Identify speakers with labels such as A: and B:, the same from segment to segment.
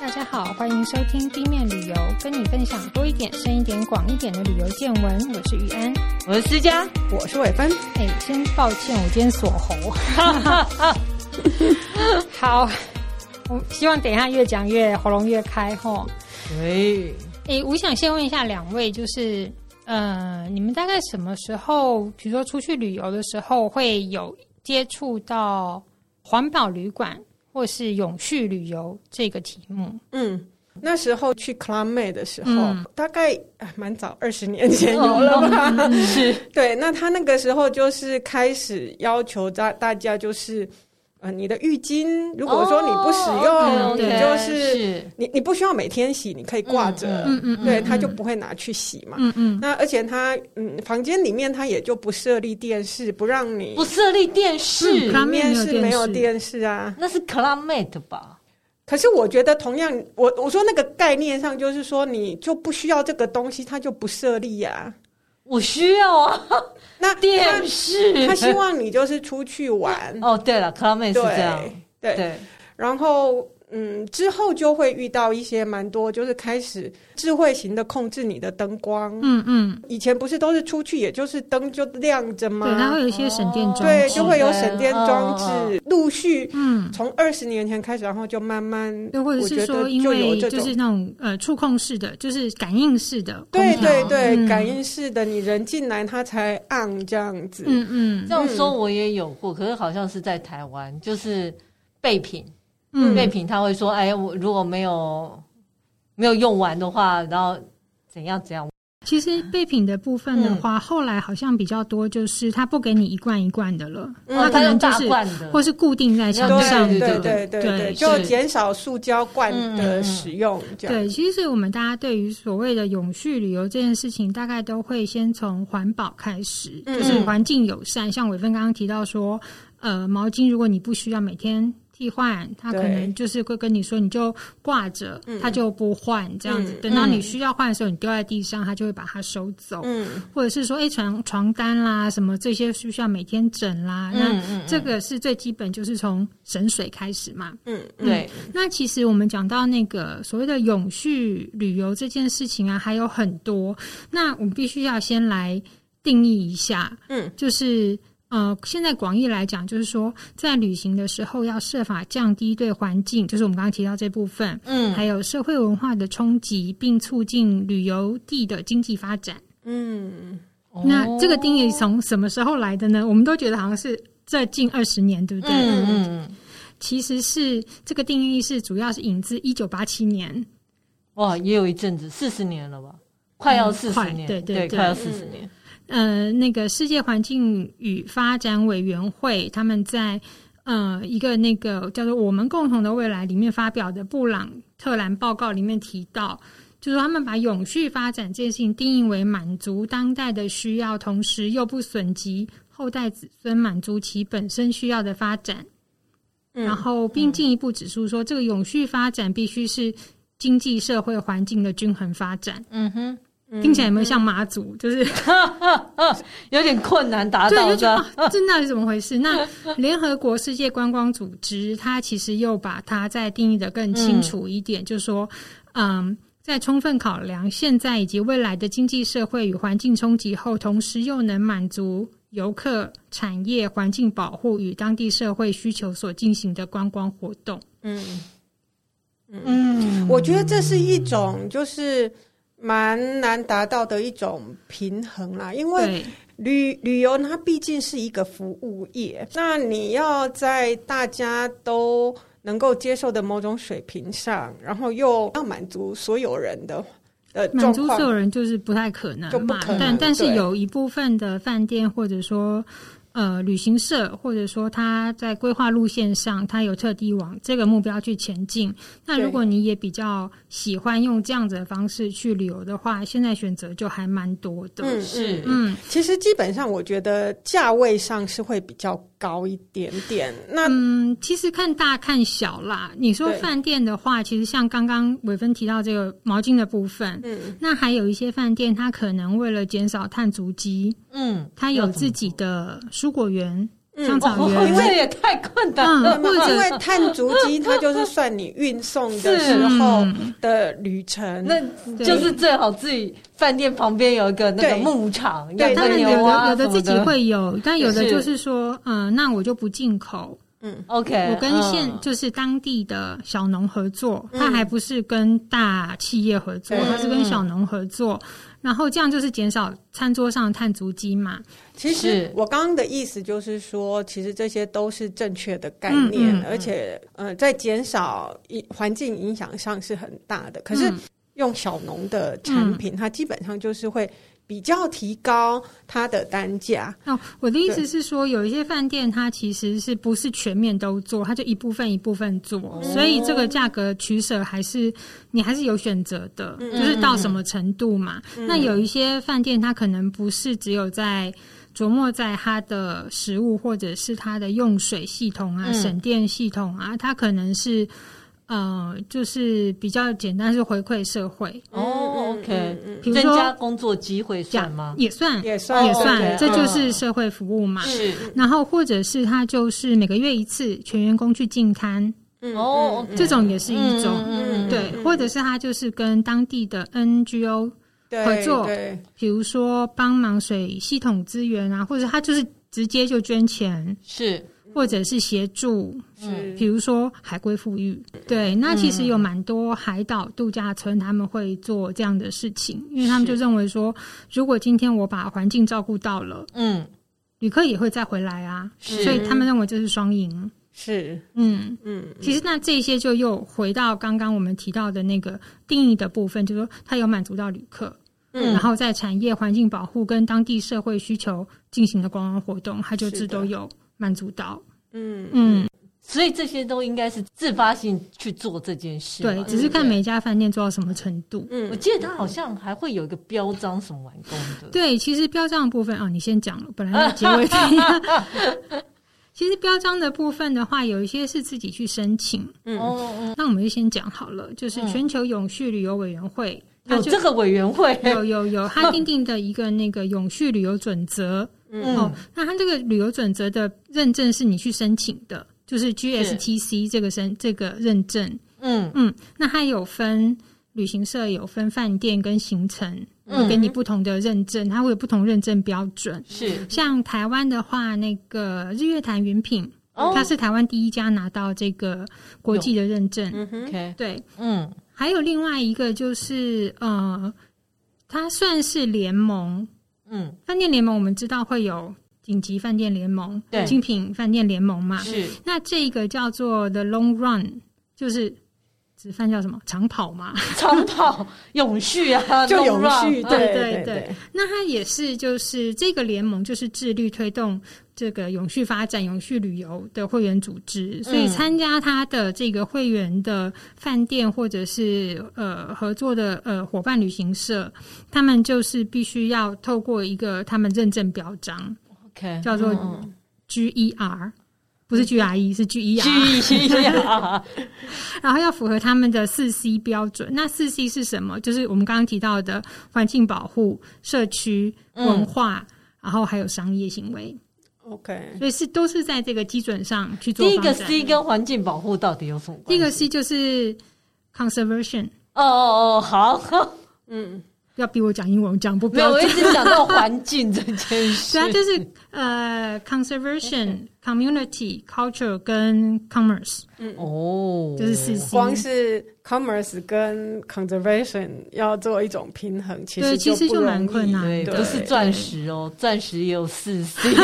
A: 大家好，欢迎收听地面旅游，跟你分享多一点、深一点、广一点的旅游见闻。我是玉安，
B: 我是思佳，
C: 我是伟芬。
A: 哎，先抱歉，我今天锁喉。好，我希望等一下越讲越喉咙越开吼。
B: 对，
A: 哎，我想先问一下两位，就是呃，你们大概什么时候，比如说出去旅游的时候，会有接触到环保旅馆？或是永续旅游这个题目，
C: 嗯，那时候去 Club Med 的时候，嗯、大概蛮早，二十年前有了吧？哦、是，对。那他那个时候就是开始要求大大家就是。呃，你的浴巾，如果说你不使用，哦、你就是，是你你不需要每天洗，你可以挂着，嗯嗯，嗯对，他就不会拿去洗嘛，嗯嗯。那而且他，嗯，房间里面他也就不设立电视，不让你
B: 不设立电视，
C: 里面是没有电视啊，
B: 那是 Med 吧？
C: 可是我觉得同样，我我说那个概念上就是说，你就不需要这个东西，他就不设立呀、啊。
B: 我需要啊，那电视
C: 他，他希望你就是出去玩
B: 哦。对了，Club Med 是这样，
C: 对对，然后。嗯，之后就会遇到一些蛮多，就是开始智慧型的控制你的灯光。嗯嗯，以前不是都是出去，也就是灯就亮着吗？
A: 对，然后有一些省电装置，
C: 对，就会有省电装置。陆续，嗯，从二十年前开始，然后就慢慢，
A: 或者是说，因为就是那种呃触控式的，就是感应式的，
C: 对对对，感应式的，你人进来它才暗这样子。
B: 嗯嗯，这样说我也有过，可是好像是在台湾，就是备品。嗯，备品他会说：“哎，我如果没有没有用完的话，然后怎样怎样。”
A: 其实备品的部分的话，嗯、后来好像比较多，就是他不给你一罐一罐的了，
B: 嗯、他可能就是
A: 或是固定在墙上，
C: 对对对对对，就减少塑胶罐的使用。
A: 对，其实我们大家对于所谓的永续旅游这件事情，大概都会先从环保开始，就是环境友善。嗯、像伟芬刚刚提到说，呃，毛巾如果你不需要每天。替换，他可能就是会跟你说，你就挂着，他就不换这样子。等到你需要换的时候，你丢在地上，他就会把它收走。嗯，或者是说，哎，床床单啦，什么这些需不需要每天整啦？那这个是最基本，就是从省水开始嘛。嗯，对。那其实我们讲到那个所谓的永续旅游这件事情啊，还有很多。那我们必须要先来定义一下。嗯，就是。呃，现在广义来讲，就是说，在旅行的时候要设法降低对环境，就是我们刚刚提到这部分，嗯，还有社会文化的冲击，并促进旅游地的经济发展。嗯，那这个定义从什么时候来的呢？我们都觉得好像是这近二十年，对不对？嗯嗯，其实是这个定义是主要是引自一九八七年。
B: 哇，也有一阵子，四十年了吧？快要四十年，
A: 对对对，
B: 快要四十年。
A: 呃，那个世界环境与发展委员会他们在呃一个那个叫做“我们共同的未来”里面发表的布朗特兰报告里面提到，就是他们把永续发展这件事情定义为满足当代的需要，同时又不损及后代子孙满足其本身需要的发展。嗯、然后，并进一步指出说，这个永续发展必须是经济社会环境的均衡发展。嗯哼。听起来有没有像妈祖？嗯、就是
B: 有点困难达到的。
A: 这那是怎么回事？那联合国世界观光组织，它其实又把它再定义的更清楚一点，嗯、就是说，嗯，在充分考量现在以及未来的经济社会与环境冲击后，同时又能满足游客、产业、环境保护与当地社会需求所进行的观光活动。嗯
C: 嗯，嗯我觉得这是一种就是。蛮难达到的一种平衡啦，因为旅旅游它毕竟是一个服务业，那你要在大家都能够接受的某种水平上，然后又要满足所有人的呃
A: 满足所有人就是不太可能嘛，就不可能，但但是有一部分的饭店或者说。呃，旅行社或者说他在规划路线上，他有特地往这个目标去前进。那如果你也比较喜欢用这样子的方式去旅游的话，现在选择就还蛮多的。
C: 嗯，是，嗯，其实基本上我觉得价位上是会比较高一点点。那
A: 嗯，其实看大看小啦。你说饭店的话，其实像刚刚伟芬提到这个毛巾的部分，嗯，那还有一些饭店，它可能为了减少碳足迹，嗯，它有自己的。蔬果园，香草园，
B: 因为这也太困难了。
C: 嗯、因为碳足迹它就是算你运送的 时候的旅程，
B: 那就是最好自己饭店旁边有一个那个牧场，
A: 对，他们有的有的自己会有，但有的就是说，嗯，那我就不进口。
B: 嗯，OK，
A: 我跟县就是当地的小农合作，他还不是跟大企业合作，他是跟小农合作。然后这样就是减少餐桌上的碳足迹嘛。
C: 其实我刚刚的意思就是说，其实这些都是正确的概念，而且呃，在减少环境影响上是很大的。可是用小农的产品，嗯、它基本上就是会。比较提高它的单价
A: 哦，我的意思是说，有一些饭店它其实是不是全面都做，它就一部分一部分做，哦、所以这个价格取舍还是你还是有选择的，嗯、就是到什么程度嘛。嗯、那有一些饭店它可能不是只有在琢磨在它的食物或者是它的用水系统啊、嗯、省电系统啊，它可能是。呃，就是比较简单，是回馈社会
B: 哦。OK，比如说增加工作机会算吗？
A: 也算，也算，也算，这就是社会服务嘛。是，然后或者是他就是每个月一次，全员工去进刊。哦，这种也是一种，对，或者是他就是跟当地的 NGO 合作，比如说帮忙水系统资源啊，或者他就是直接就捐钱。是。或者是协助，是。比如说海龟富裕，对，那其实有蛮多海岛度假村他们会做这样的事情，因为他们就认为说，如果今天我把环境照顾到了，嗯，旅客也会再回来啊，所以他们认为这是双赢，是，嗯。嗯，其实那这些就又回到刚刚我们提到的那个定义的部分，就是说它有满足到旅客，嗯，然后在产业环境保护跟当地社会需求进行的观光活动，它就自都有。满足到，嗯嗯，
B: 所以这些都应该是自发性去做这件事，
A: 对，只是看每家饭店做到什么程度。
B: 嗯，我记得他好像还会有一个标章什么完工的。
A: 对，其实标章的部分啊，你先讲了，本来要 结尾的。其实标章的部分的话，有一些是自己去申请。嗯嗯，那我们就先讲好了，就是全球永续旅游委员会
B: 有这个委员会，
A: 有有有，他定定的一个那个永续旅游准则。嗯，哦，那它这个旅游准则的认证是你去申请的，就是 GSTC 这个申这个认证。嗯嗯，那它有分旅行社，有分饭店跟行程，会给你不同的认证，它会有不同认证标准。是，像台湾的话，那个日月潭云品，哦，它是台湾第一家拿到这个国际的认证。嗯哼，对，嗯，还有另外一个就是呃，它算是联盟。嗯，饭店联盟我们知道会有顶级饭店联盟、对精品饭店联盟嘛？是。那这个叫做 The Long Run，就是直翻叫什么？长跑嘛？
B: 长跑永续啊，
C: 就永续。对对对。
A: 对对对，那它也是，就是这个联盟就是致力推动。这个永续发展、永续旅游的会员组织，所以参加它的这个会员的饭店或者是呃合作的呃伙伴旅行社，他们就是必须要透过一个他们认证表彰，OK，叫做 GER，不是 GRE，是 GER，GER，然后要符合他们的四 C 标准。那四 C 是什么？就是我们刚刚提到的环境保护、社区文化，嗯、然后还有商业行为。OK，所以是都是在这个基准上去做。
B: 第一个 C 跟环境保护到底有什么？
A: 第一个 C 就是 conservation。
B: 哦哦哦，好，嗯，
A: 要逼我讲英文，讲不标准。
B: 没有，我一直讲到环境这件事。
A: 对啊，就是呃，conservation、community、culture 跟 commerce。嗯哦，就是四 C。
C: 光是 commerce 跟 conservation 要做一种平衡，其实
A: 其实就蛮困难的。
B: 不是钻石哦，钻石也有四 C。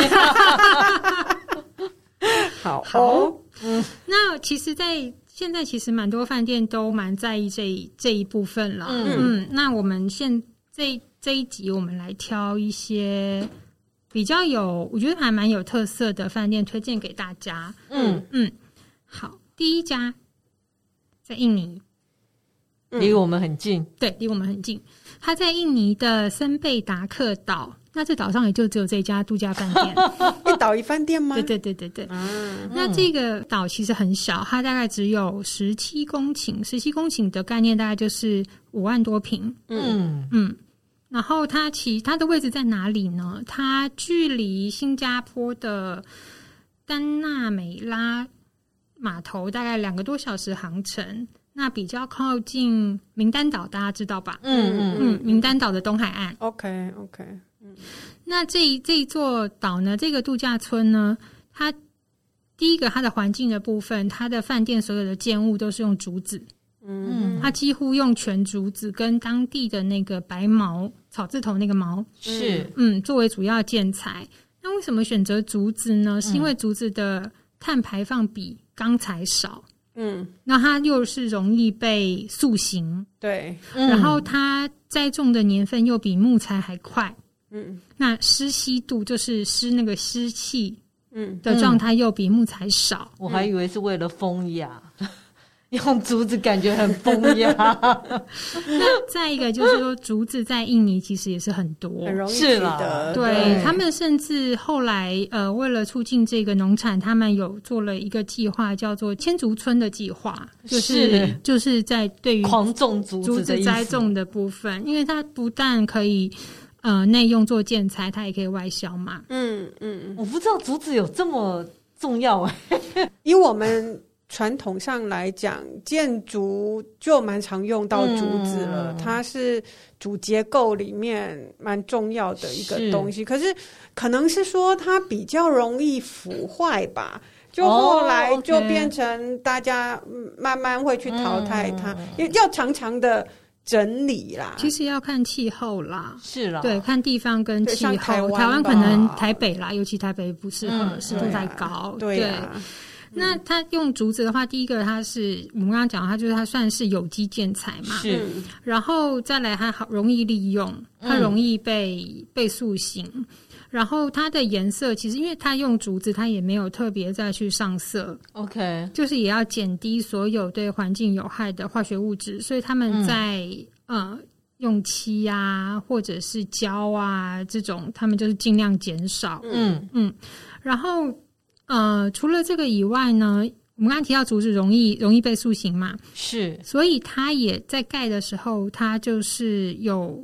C: 好好，
A: 嗯，那其实，在现在其实蛮多饭店都蛮在意这一这一部分了。嗯嗯，那我们现这这一集，我们来挑一些比较有，我觉得还蛮有特色的饭店推荐给大家。嗯嗯，好，第一家在印尼。
B: 离我们很近，
A: 对，离我们很近。他在印尼的森贝达克岛，那这岛上也就只有这家度假饭店，
C: 一岛一饭店吗？
A: 对对对对对。嗯，那这个岛其实很小，它大概只有十七公顷，十七公顷的概念大概就是五万多平。嗯嗯。然后它其它的位置在哪里呢？它距离新加坡的丹纳美拉码头大概两个多小时航程，那比较靠近名丹岛，大家知道吧？
B: 嗯嗯
A: 嗯，名丹岛的东海岸。
C: OK OK，嗯，
A: 那这一这一座岛呢，这个度假村呢，它第一个它的环境的部分，它的饭店所有的建物都是用竹子。嗯，它几乎用全竹子跟当地的那个白毛草字头那个毛
B: 是
A: 嗯作为主要建材。那为什么选择竹子呢？是因为竹子的碳排放比钢材少，嗯，那它又是容易被塑形，
C: 对，
A: 然后它栽种的年份又比木材还快，嗯，那湿吸度就是湿那个湿气，嗯的状态又比木材少。
B: 我还以为是为了风雅。用竹子感觉很风雅。
A: 那再一个就是说，竹子在印尼其实也是很多，
C: 很容易取
B: 得。
A: 对，对他们甚至后来呃，为了促进这个农产，他们有做了一个计划，叫做千竹村的计划，就是，是就是在对于
B: 狂种竹
A: 竹子栽种的部分，因为它不但可以呃内用做建材，它也可以外销嘛。
C: 嗯嗯，
B: 我不知道竹子有这么重要哎，
C: 以我们。传统上来讲，建筑就蛮常用到竹子了，嗯、它是主结构里面蛮重要的一个东西。是可是可能是说它比较容易腐坏吧，就后来就变成大家慢慢会去淘汰它，要长长的整理啦。
A: 其实要看气候啦，
B: 是啦，
A: 对，看地方跟气候。台湾，可能台北啦，尤其台北不适合，湿度太高，对。那它用竹子的话，第一个它是我们刚刚讲，它就是它算是有机建材嘛，
B: 是。
A: 然后再来，它好容易利用，它容易被、嗯、被塑形。然后它的颜色其实，因为它用竹子，它也没有特别再去上色
B: ，OK，
A: 就是也要减低所有对环境有害的化学物质，所以他们在、嗯、呃用漆啊或者是胶啊这种，他们就是尽量减少。嗯嗯，然后。呃，除了这个以外呢，我们刚刚提到竹子容易容易被塑形嘛，
B: 是，所
A: 以它也在盖的时候，它就是有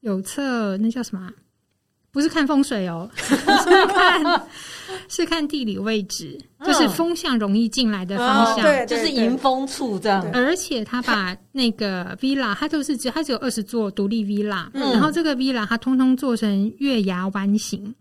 A: 有测那叫什么？不是看风水哦，是看是看地理位置，嗯、就是风向容易进来的方向，哦、
B: 对，就是迎风处这样。
A: 而且他把那个 villa，它就是只他只有二十座独立 villa，、嗯、然后这个 villa 它通通做成月牙弯形。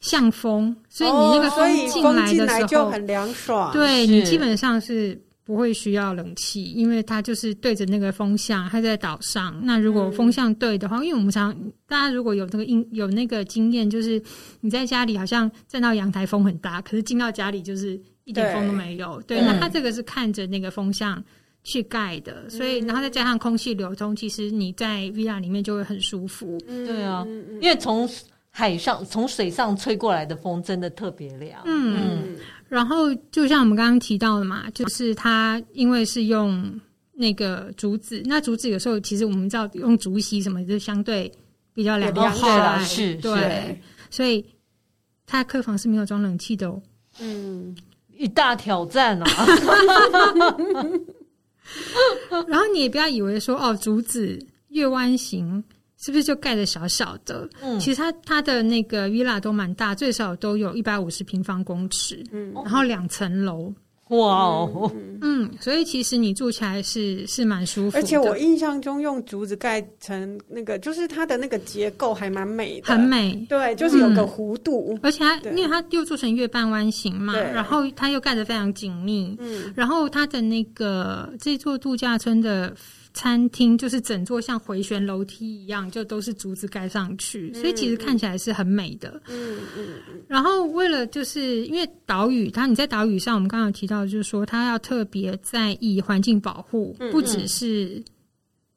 A: 向风，所以你那个风进来的时候
C: 就很凉爽。
A: 对，你基本上是不会需要冷气，因为它就是对着那个风向，它在岛上。那如果风向对的话，因为我们常大家如果有这个经有那个经验，就是你在家里好像站到阳台风很大，可是进到家里就是一点风都没有。对，那它这个是看着那个风向去盖的，所以然后再加上空气流通，其实你在 villa 里面就会很舒服。
B: 对啊，因为从海上从水上吹过来的风真的特别凉。嗯，
A: 嗯，然后就像我们刚刚提到的嘛，就是它因为是用那个竹子，那竹子有时候其实我们知道用竹席什么，就相对比较凉快，
B: 是，
A: 对，所以它客房是没有装冷气的哦。
B: 嗯，一大挑战啊！
A: 然后你也不要以为说哦，竹子月弯形。是不是就盖的小小的？嗯，其实它它的那个 villa 都蛮大，最少都有一百五十平方公尺，嗯，然后两层楼，
B: 哇哦，
A: 嗯，所以其实你住起来是是蛮舒服的。
C: 而且我印象中用竹子盖成那个，就是它的那个结构还蛮美的，
A: 很美，
C: 对，就是有个弧度，
A: 嗯、而且它因为它又做成月半弯形嘛，对。然后它又盖得非常紧密，嗯，然后它的那个这座度假村的。餐厅就是整座像回旋楼梯一样，就都是竹子盖上去，所以其实看起来是很美的。嗯嗯。然后为了就是因为岛屿，它你在岛屿上，我们刚刚有提到，就是说它要特别在意环境保护，不只是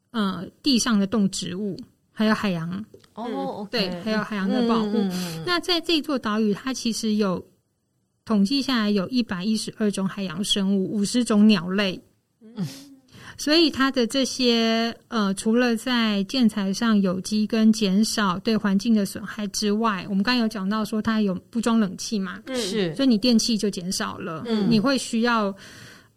A: 呃地上的动植物，还有海洋。哦，对，还有海洋的保护。那在这座岛屿，它其实有统计下来有一百一十二种海洋生物，五十种鸟类。嗯。所以它的这些呃，除了在建材上有机跟减少对环境的损害之外，我们刚刚有讲到说它有不装冷气嘛，
B: 是，
A: 所以你电器就减少了，嗯，你会需要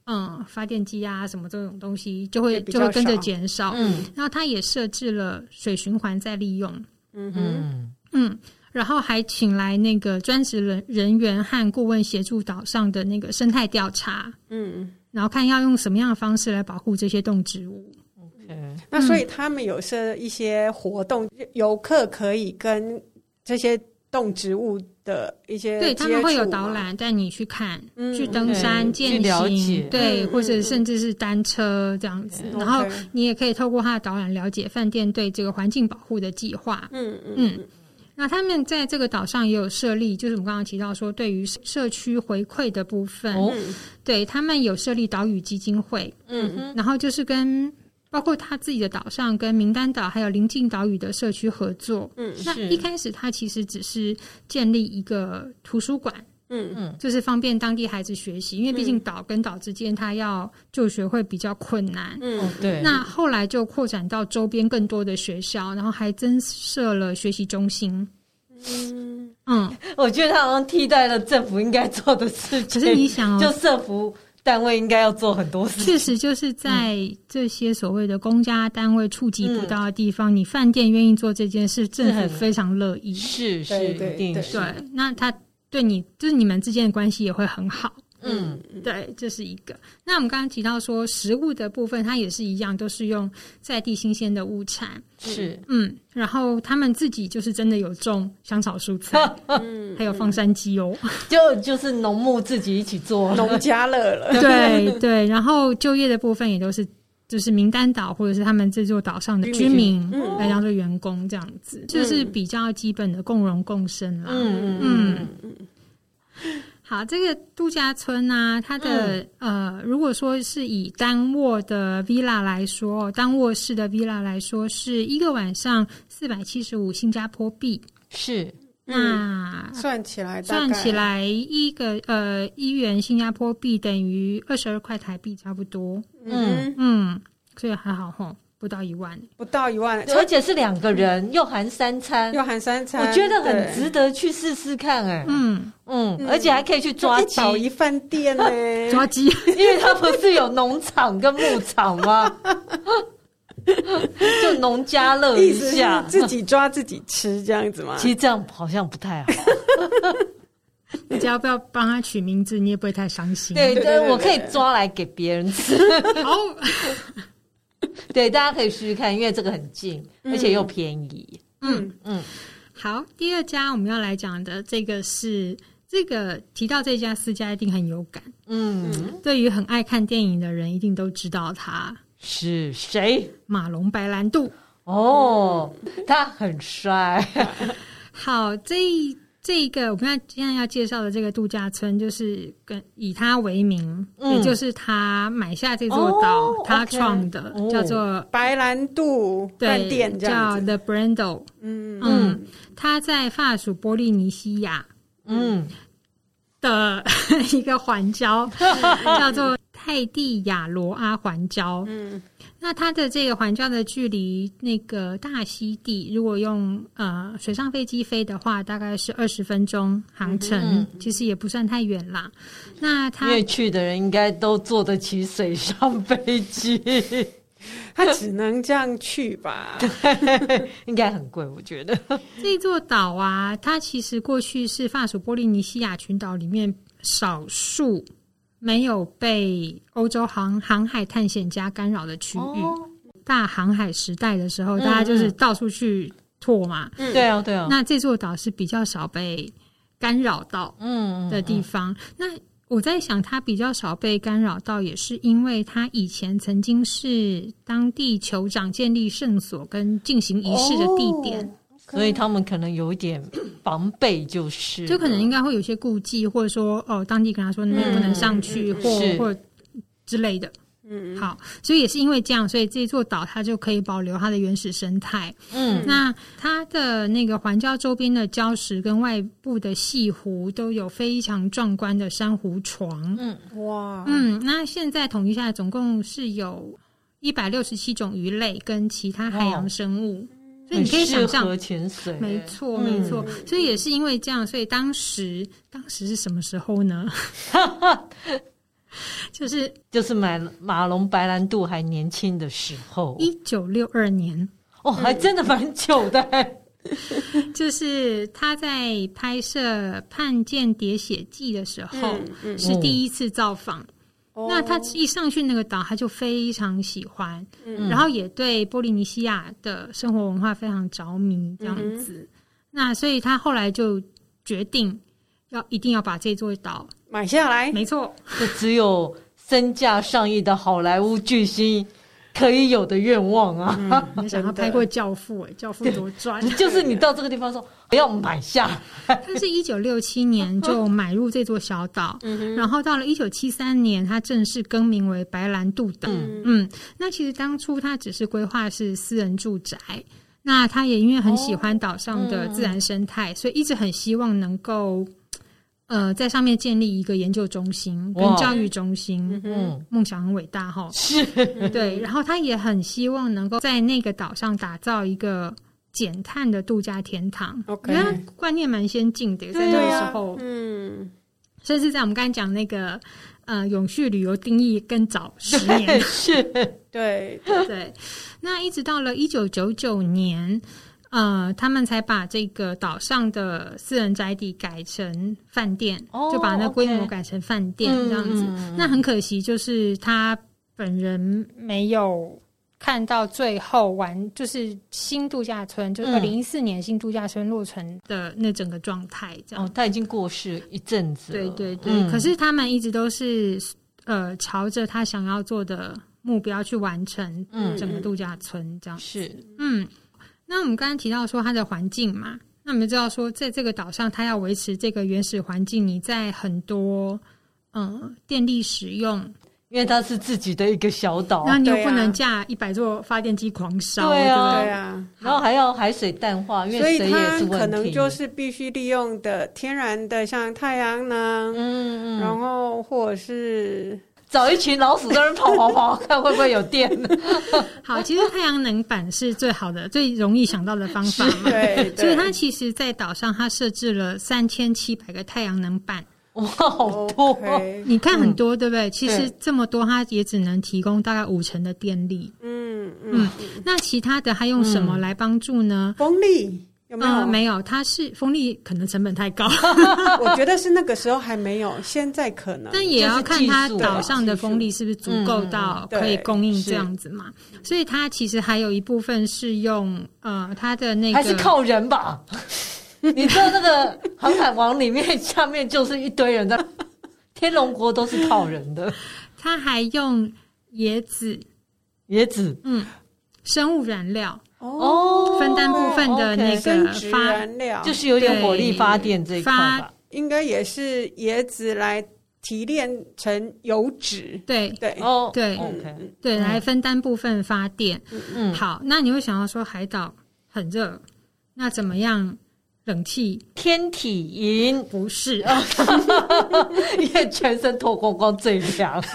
A: 嗯、呃、发电机啊什么这种东西就会就会跟着减少，嗯，然后它也设置了水循环再利用，嗯哼，嗯。然后还请来那个专职人人员和顾问协助岛上的那个生态调查，嗯，然后看要用什么样的方式来保护这些动植物。
C: OK，那所以他们有设一些活动，游客可以跟这些动植物的一些，
A: 对，他们会有导览带你去看，嗯、去登山健行，对，或者甚至是单车这样子。嗯、然后你也可以透过他的导览了解饭店对这个环境保护的计划。嗯嗯嗯。那他们在这个岛上也有设立，就是我们刚刚提到说，对于社区回馈的部分，哦、对他们有设立岛屿基金会。嗯哼，然后就是跟。包括他自己的岛上跟名单岛还有邻近岛屿的社区合作，嗯，那一开始他其实只是建立一个图书馆，嗯嗯，就是方便当地孩子学习，因为毕竟岛跟岛之间他要就学会比较困难，嗯，对。那后来就扩展到周边更多的学校，然后还增设了学习中心，
B: 嗯嗯，我觉得他好像替代了政府应该做的事情，
A: 可是你想哦，
B: 就社福。单位应该要做很多事，
A: 确实就是在这些所谓的公家单位触及不到的地方，嗯、你饭店愿意做这件事，政府非常乐意。
B: 是是，一定是。
A: 对，那他对你就是你们之间的关系也会很好。嗯，对，这是一个。那我们刚刚提到说，食物的部分，它也是一样，都是用在地新鲜的物产。
B: 是，
A: 嗯，然后他们自己就是真的有种香草蔬菜，嗯，还有放山鸡哦，
B: 就就是农牧自己一起做，
C: 农家乐了。
A: 对对，然后就业的部分也都是，就是名单岛或者是他们这座岛上的居民来当做员工这样子，就是比较基本的共荣共生啦。嗯嗯嗯。好，这个度假村呢、啊，它的、嗯、呃，如果说是以单卧的 villa 来说，单卧室的 villa 来说，是一个晚上四百七十五新加坡币。
B: 是，
A: 那、
C: 嗯、算起来，
A: 算起来一个呃一元新加坡币等于二十二块台币，差不多。嗯。嗯，所以还好吼。不到一万，
C: 不到一万，
B: 而且是两个人，又含三餐，
C: 又含三餐，
B: 我觉得很值得去试试看哎。嗯。嗯，而且还可以去抓鸡，
C: 一岛一饭店呢，
A: 抓鸡，
B: 因为它不是有农场跟牧场吗？就农家乐一下，
C: 自己抓自己吃这样子吗？
B: 其实这样好像不太好。
A: 你只要不要帮他取名字，你也不会太伤心。
B: 对对，我可以抓来给别人吃。好。对，大家可以试试看，因为这个很近，而且又便宜。嗯嗯，
A: 嗯好，第二家我们要来讲的这个是这个提到这家私家一定很有感。嗯，对于很爱看电影的人，一定都知道他
B: 是谁？
A: 马龙白兰度。
B: 哦，他很帅。
A: 好，这一。这一个我们现在要介绍的这个度假村，就是跟以他为名，嗯、也就是他买下这座岛，哦、他创的叫做
C: 白兰度饭店，
A: 叫 The Brando。嗯嗯，他在法属波利尼西亚，嗯的 一个环礁，叫做泰蒂亚罗阿环礁。嗯。那它的这个环礁的距离那个大溪地，如果用呃水上飞机飞的话，大概是二十分钟航程，嗯、其实也不算太远啦。那他
B: 因为去的人应该都坐得起水上飞机，
C: 他只能这样去吧？
B: 对，应该很贵，我觉得。
A: 这座岛啊，它其实过去是法属波利尼西亚群岛里面少数。没有被欧洲航航海探险家干扰的区域。哦、大航海时代的时候，嗯、大家就是到处去拓嘛。
B: 嗯、对啊，对啊。
A: 那这座岛是比较少被干扰到嗯的地方。嗯嗯嗯、那我在想，它比较少被干扰到，也是因为它以前曾经是当地酋长建立圣所跟进行仪式的地点。哦
B: 所以他们可能有一点 防备，就是
A: 就可能应该会有些顾忌，或者说哦，当地跟他说那边不能上去，嗯、或或之类的。嗯，好，所以也是因为这样，所以这座岛它就可以保留它的原始生态。嗯，那它的那个环礁周边的礁石跟外部的细湖都有非常壮观的珊瑚床。嗯，哇，嗯，那现在统计下来，总共是有一百六十七种鱼类跟其他海洋生物。所以你可以想象，
B: 潜水，
A: 没错，没错。嗯、所以也是因为这样，所以当时，当时是什么时候呢？就是
B: 就是买马龙白兰度还年轻的时候，
A: 一九六二年。
B: 哦，还真的蛮久的。
A: 就是他在拍摄《叛舰喋血记》的时候，嗯嗯、是第一次造访。哦、那他一上去那个岛，他就非常喜欢，嗯、然后也对波利尼西亚的生活文化非常着迷，这样子。嗯、那所以他后来就决定要一定要把这座岛
C: 买下来。
A: 没错，
B: 就只有身价上亿的好莱坞巨星。可以有的愿望啊！
A: 你想他拍过《教父》哎，《教父》多赚，
B: 就是你到这个地方说不要买下。
A: 他是一九六七年就买入这座小岛，然后到了一九七三年，他正式更名为白兰度岛。嗯，那其实当初他只是规划是私人住宅，那他也因为很喜欢岛上的自然生态，所以一直很希望能够。呃，在上面建立一个研究中心跟教育中心，嗯，梦想很伟大哈，是，对。然后他也很希望能够在那个岛上打造一个减碳的度假天堂。OK，因为观念蛮先进的，在那个时候，嗯，甚至在我们刚才讲那个呃永续旅游定义更早十年，
B: 是，
C: 对
A: 对。那一直到了一九九九年。呃，他们才把这个岛上的私人宅邸改成饭店，哦、就把那规模改成饭店这样子。那很可惜，就是他本人没有看到最后完，就是新度假村，嗯、就是二零一四年新度假村落成的那整个状态这样。
B: 哦，他已经过世一阵子了。
A: 对对对，嗯、可是他们一直都是呃朝着他想要做的目标去完成整个度假村这样。
B: 是，
A: 嗯。那我们刚刚提到说它的环境嘛，那我们知道说在这个岛上，它要维持这个原始环境，你在很多嗯电力使用，
B: 因为它是自己的一个小岛，
A: 那你又不能架一百座发电机狂烧，
B: 对啊，
C: 对啊，
B: 然后还要海水淡化，因为水也是问题，
C: 可能就是必须利用的天然的，像太阳能，嗯嗯，然后或者是。
B: 找一群老鼠在那跑跑跑，看会不会有电。
A: 好，其实太阳能板是最好的、最容易想到的方法嘛。
C: 对，
A: 所以它其实，在岛上，它设置了三千七百个太阳能板。
B: 哇，好多.
A: 你看很多，嗯、对不对？其实这么多，它也只能提供大概五成的电力。嗯嗯，嗯。那其他的还用什么来帮助呢？
C: 风力。有没有？
A: 呃、没有，它是风力可能成本太高。
C: 我觉得是那个时候还没有，现在可能。
A: 但也要看它岛上的风力是不是足够到可以供应这样子嘛。嗯、所以它其实还有一部分是用呃它的那个
B: 还是靠人吧。你知道那个航海王里面下面就是一堆人的天龙国都是靠人的。
A: 它还用椰子，
B: 椰子，
A: 嗯，生物燃料。哦，分担部分的那个发
C: 燃料，
B: 就是有点火力发电这一块吧，
C: 应该也是椰子来提炼成油脂。
A: 对
C: 对
A: 哦，对对，来分担部分发电。嗯，好，那你会想要说海岛很热，那怎么样？冷气
B: 天体营
A: 不是啊，
B: 因为全身脱光光最凉。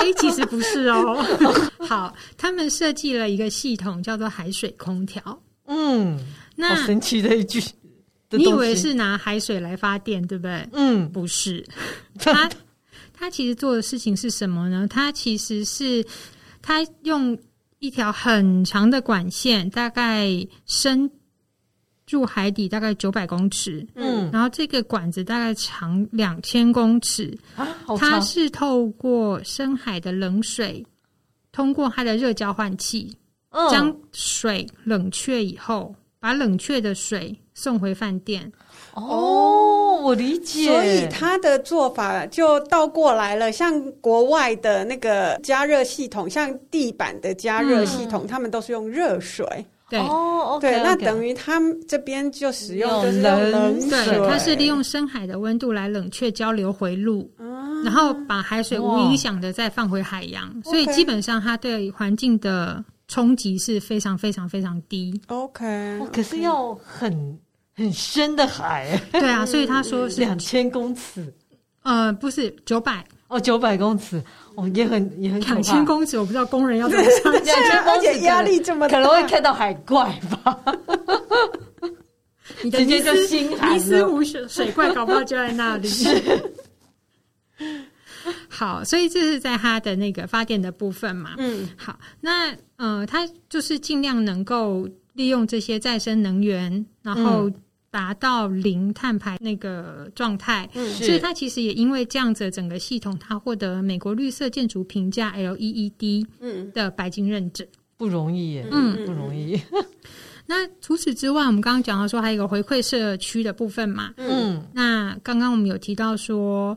A: 哎，其实不是哦。好，他们设计了一个系统，叫做海水空调。
B: 嗯，那神奇的一句。
A: 你以为是拿海水来发电，对不对？
B: 嗯，
A: 不是。他他其实做的事情是什么呢？他其实是他用一条很长的管线，大概深。入海底大概九百公尺，嗯，然后这个管子大概长两千公尺，啊，它是透过深海的冷水，通过它的热交换器，嗯，将水冷却以后，把冷却的水送回饭店。
B: 哦，我理解。
C: 所以它的做法就倒过来了，像国外的那个加热系统，像地板的加热系统，嗯，他们都是用热水。
A: 对。
B: 哦，
C: 对，那等于他们这边就使用就是冷水，
A: 对，它是利用深海的温度来冷却交流回路，然后把海水无影响的再放回海洋，所以基本上它对环境的冲击是非常非常非常低。
C: OK，
B: 可是要很很深的海，
A: 对啊，所以他说是
B: 两千公尺，
A: 呃，不是九百
B: 哦，九百公尺。哦，也很也很
A: 两千公尺，我不知道工人要怎么上去，
C: 两千公尺压力这么大，
B: 可能会看到海怪吧。
A: 你直接就心寒了。尼斯湖水水怪搞不好就在那里。是。好，所以这是在它的那个发电的部分嘛。嗯。好，那呃，它就是尽量能够利用这些再生能源，然后达到零碳排那个状态。嗯，所以它其实也因为这样子，整个系统它获得美国绿色建筑评价 LEED 嗯。的白金认证，
B: 不容易耶，嗯，不容易。
A: 那除此之外，我们刚刚讲到说还有一个回馈社区的部分嘛，嗯，那刚刚我们有提到说，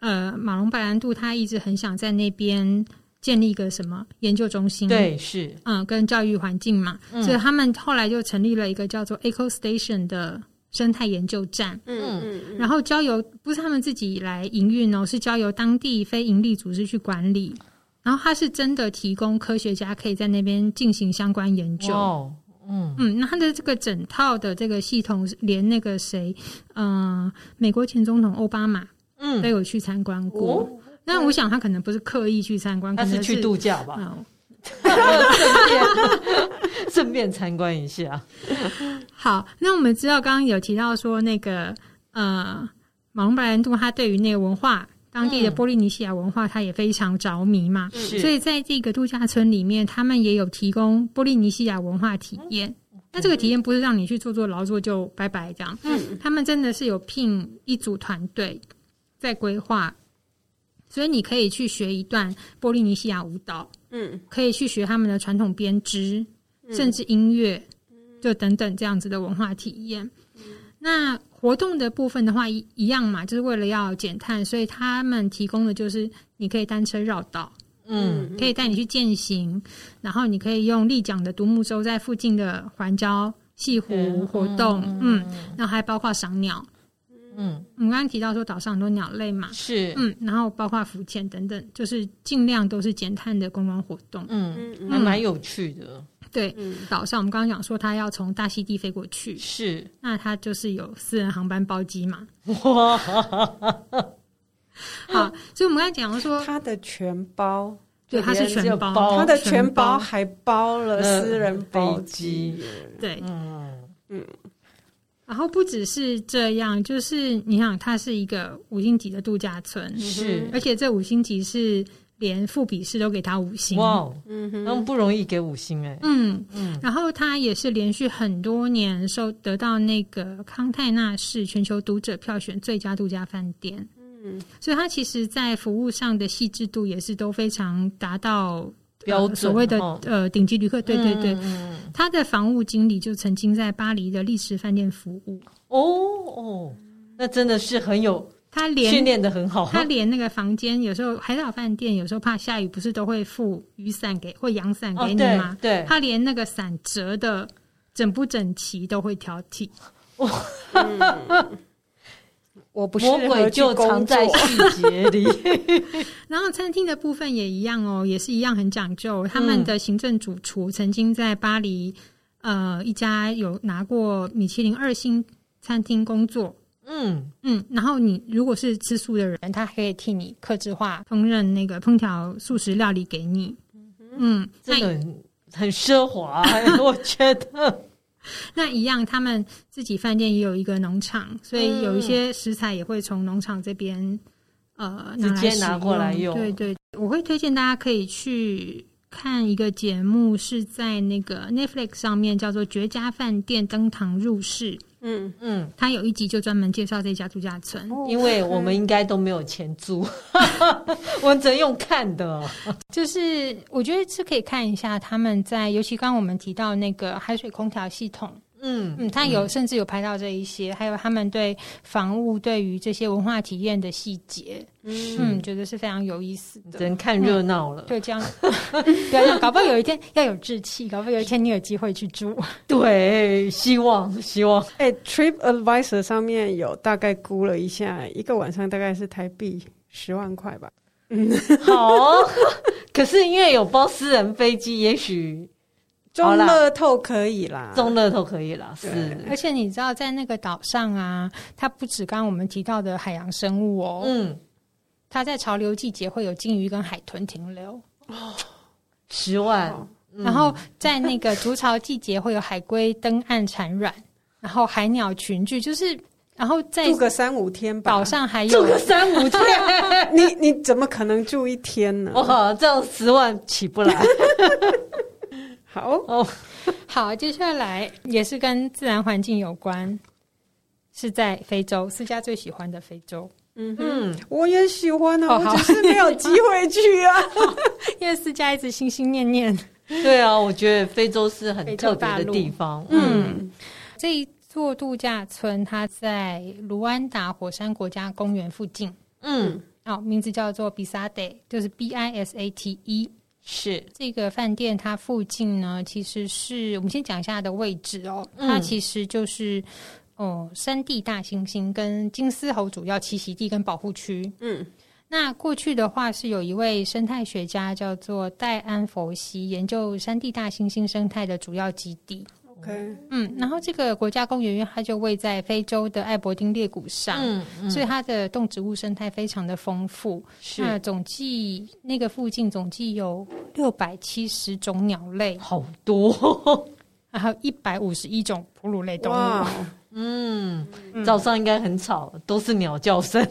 A: 呃，马龙白兰度他一直很想在那边建立一个什么研究中心，
B: 对，是，
A: 嗯，跟教育环境嘛，嗯、所以他们后来就成立了一个叫做 Eco Station 的生态研究站，嗯嗯，然后交由不是他们自己来营运哦，是交由当地非营利组织去管理，然后他是真的提供科学家可以在那边进行相关研究。哦嗯。嗯，那他的这个整套的这个系统，连那个谁，嗯、呃，美国前总统奥巴马，嗯，都有去参观过。哦、那我想他可能不是刻意去参观，
B: 他是去度假吧？顺、嗯、便顺便参观一下。
A: 好，那我们知道刚刚有提到说那个呃，马龙白兰度他对于那个文化。当地的波利尼西亚文化，他也非常着迷嘛，嗯、所以在这个度假村里面，他们也有提供波利尼西亚文化体验。嗯、那这个体验不是让你去做做劳作就拜拜这样，嗯，他们真的是有聘一组团队在规划，所以你可以去学一段波利尼西亚舞蹈，嗯，可以去学他们的传统编织，嗯、甚至音乐，就等等这样子的文化体验。嗯、那活动的部分的话，一一样嘛，就是为了要减碳，所以他们提供的就是你可以单车绕道，嗯，可以带你去践行，然后你可以用立桨的独木舟在附近的环礁西湖活动，嗯，然后还包括赏鸟，嗯，我们刚刚提到说岛上很多鸟类嘛，
B: 是，
A: 嗯，然后包括浮潜等等，就是尽量都是减碳的观光活动，
B: 嗯，还蛮有趣的。
A: 对，岛上我们刚刚讲说，他要从大溪地飞过去，
B: 是，
A: 那他就是有私人航班包机嘛？哇，好，所以我们刚才讲说，
C: 他的全包，
A: 对，他是全包，
C: 他的全包还包了私人飞机，
A: 对，嗯。嗯，然后不只是这样，就是你想，它是一个五星级的度假村，
B: 是，
A: 而且这五星级是。连富比士都给他五星，哇，
B: 嗯哼，那么不容易给五星哎、欸，
A: 嗯。嗯，然后它也是连续很多年受得到那个康泰纳市全球读者票选最佳度假饭店，嗯，所以它其实在服务上的细致度也是都非常达到标准，呃、所谓的、哦、呃顶级旅客，对对对，嗯、他的房务经理就曾经在巴黎的历史饭店服务，
B: 哦哦，那真的是很有。
A: 他连
B: 训练的很好，
A: 他连那个房间有时候海岛饭店有时候怕下雨，不是都会附雨伞给或阳伞给你吗？
B: 哦、对，对
A: 他连那个伞折的整不整齐都会挑剔。哇、
C: 嗯，我不是
B: 魔鬼就藏在细节里。
A: 然后餐厅的部分也一样哦，也是一样很讲究。他们的行政主厨曾经在巴黎呃一家有拿过米其林二星餐厅工作。嗯嗯，然后你如果是吃素的人，他可以替你克制化烹饪那个烹调素食料理给你。嗯，
B: 这个很奢华，我觉得。
A: 那一样，他们自己饭店也有一个农场，所以有一些食材也会从农场这边呃
B: 直接拿过来用。
A: 对对，我会推荐大家可以去看一个节目，是在那个 Netflix 上面，叫做《绝佳饭店登堂入室》。嗯嗯，他有一集就专门介绍这家度假村，
B: 因为我们应该都没有钱租，我们只能用看的。
A: 就是我觉得是可以看一下他们在，尤其刚刚我们提到那个海水空调系统。嗯嗯，他有甚至有拍到这一些，还有他们对房屋对于这些文化体验的细节，嗯嗯，觉得是非常有意思的。
B: 只能看热闹了，
A: 对，这样，不要这样，搞不好有一天要有志气，搞不好有一天你有机会去住。
B: 对，希望希望。
C: 哎，Trip Advisor 上面有大概估了一下，一个晚上大概是台币十万块吧。
B: 嗯，好，可是因为有包私人飞机，也许。
C: 中乐透可以啦，
B: 中乐透可以啦，是。
A: 而且你知道，在那个岛上啊，它不止刚刚我们提到的海洋生物哦，嗯，它在潮流季节会有鲸鱼跟海豚停留哦，
B: 十万。
A: 然后在那个筑巢季节会有海龟登岸产卵，然后海鸟群聚，就是然后再
C: 住个三五天吧。
A: 岛上还有
B: 住个三五天，
C: 你你怎么可能住一天呢？
B: 哦，这样十万起不来。
C: 好哦，
A: 好，接下来也是跟自然环境有关，是在非洲，思佳最喜欢的非洲。
C: 嗯嗯，我也喜欢啊，我只是没有机会去啊，
A: 因为思佳一直心心念念。
B: 对啊，我觉得非洲是很特别的地方。
A: 嗯，这一座度假村它在卢安达火山国家公园附近。嗯，哦，名字叫做 Bisate，就是 B I S A T E。
B: 是
A: 这个饭店，它附近呢，其实是我们先讲一下它的位置哦。嗯、它其实就是哦，山地大猩猩跟金丝猴主要栖息地跟保护区。嗯，那过去的话是有一位生态学家叫做戴安佛西，研究山地大猩猩生态的主要基地。
C: Okay.
A: 嗯，然后这个国家公园它就位在非洲的艾伯丁裂谷上，嗯嗯、所以它的动植物生态非常的丰富。
B: 是，
A: 那总计那个附近总计有六百七十种鸟类，
B: 好多，
A: 然后一百五十一种哺乳类动物。
B: 哇嗯，嗯早上应该很吵，都是鸟叫声。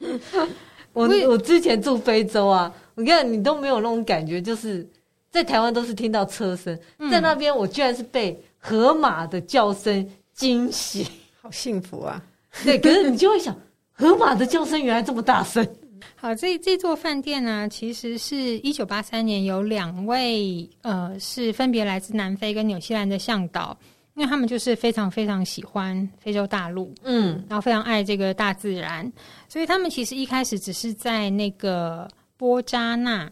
B: 我我之前住非洲啊，我看你都没有那种感觉，就是。在台湾都是听到车声，在那边我居然是被河马的叫声惊醒，
C: 好幸福啊！
A: 对，可是你就会想，河马的叫声原来这么大声。好，这这座饭店呢，其实是一九八三年有两位呃，是分别来自南非跟纽西兰的向导，因为他们就是非常非常喜欢非洲大陆，嗯，然后非常爱这个大自然，所以他们其实一开始只是在那个波扎纳。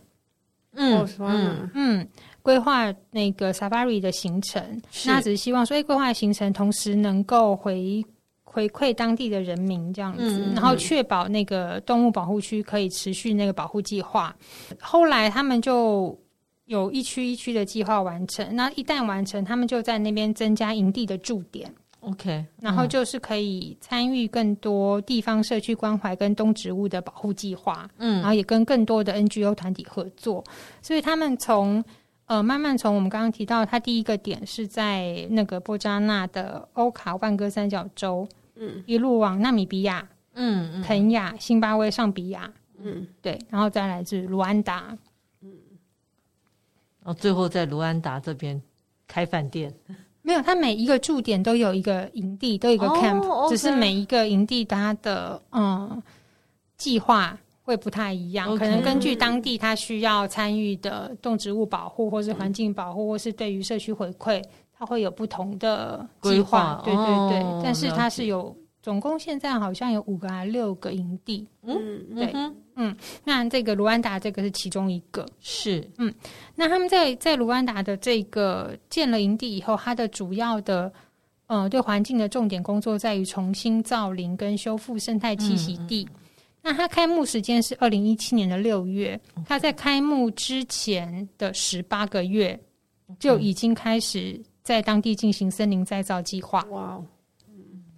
A: 嗯嗯嗯，规划那个 safari 的行程，那只是希望说，哎，规划行程同时能够回回馈当地的人民这样子，嗯、然后确保那个动物保护区可以持续那个保护计划。后来他们就有一区一区的计划完成，那一旦完成，他们就在那边增加营地的驻点。
B: OK，嗯、
A: 然后就是可以参与更多地方社区关怀跟动植物的保护计划，嗯，然后也跟更多的 NGO 团体合作，所以他们从呃慢慢从我们刚刚提到，他第一个点是在那个波扎纳的欧卡万戈三角洲，嗯，一路往纳米比亚，嗯，嗯肯亚、辛巴威、上比亚，嗯，对，然后再来自卢安达，嗯，
B: 然后最后在卢安达这边开饭店。
A: 没有，它每一个驻点都有一个营地，都有一个 camp，、oh. 只是每一个营地它的嗯计划会不太一样.可能根据当地它需要参与的动植物保护，或是环境保护，或是对于社区回馈，它会有不同的计划。对对对，哦、但是它是有。总共现在好像有五个还六个营地，嗯，对，嗯，那这个卢安达这个是其中一个，
B: 是，
A: 嗯，那他们在在卢安达的这个建了营地以后，它的主要的呃对环境的重点工作在于重新造林跟修复生态栖息地。嗯、那它开幕时间是二零一七年的六月，它在开幕之前的十八个月就已经开始在当地进行森林再造计划。哇。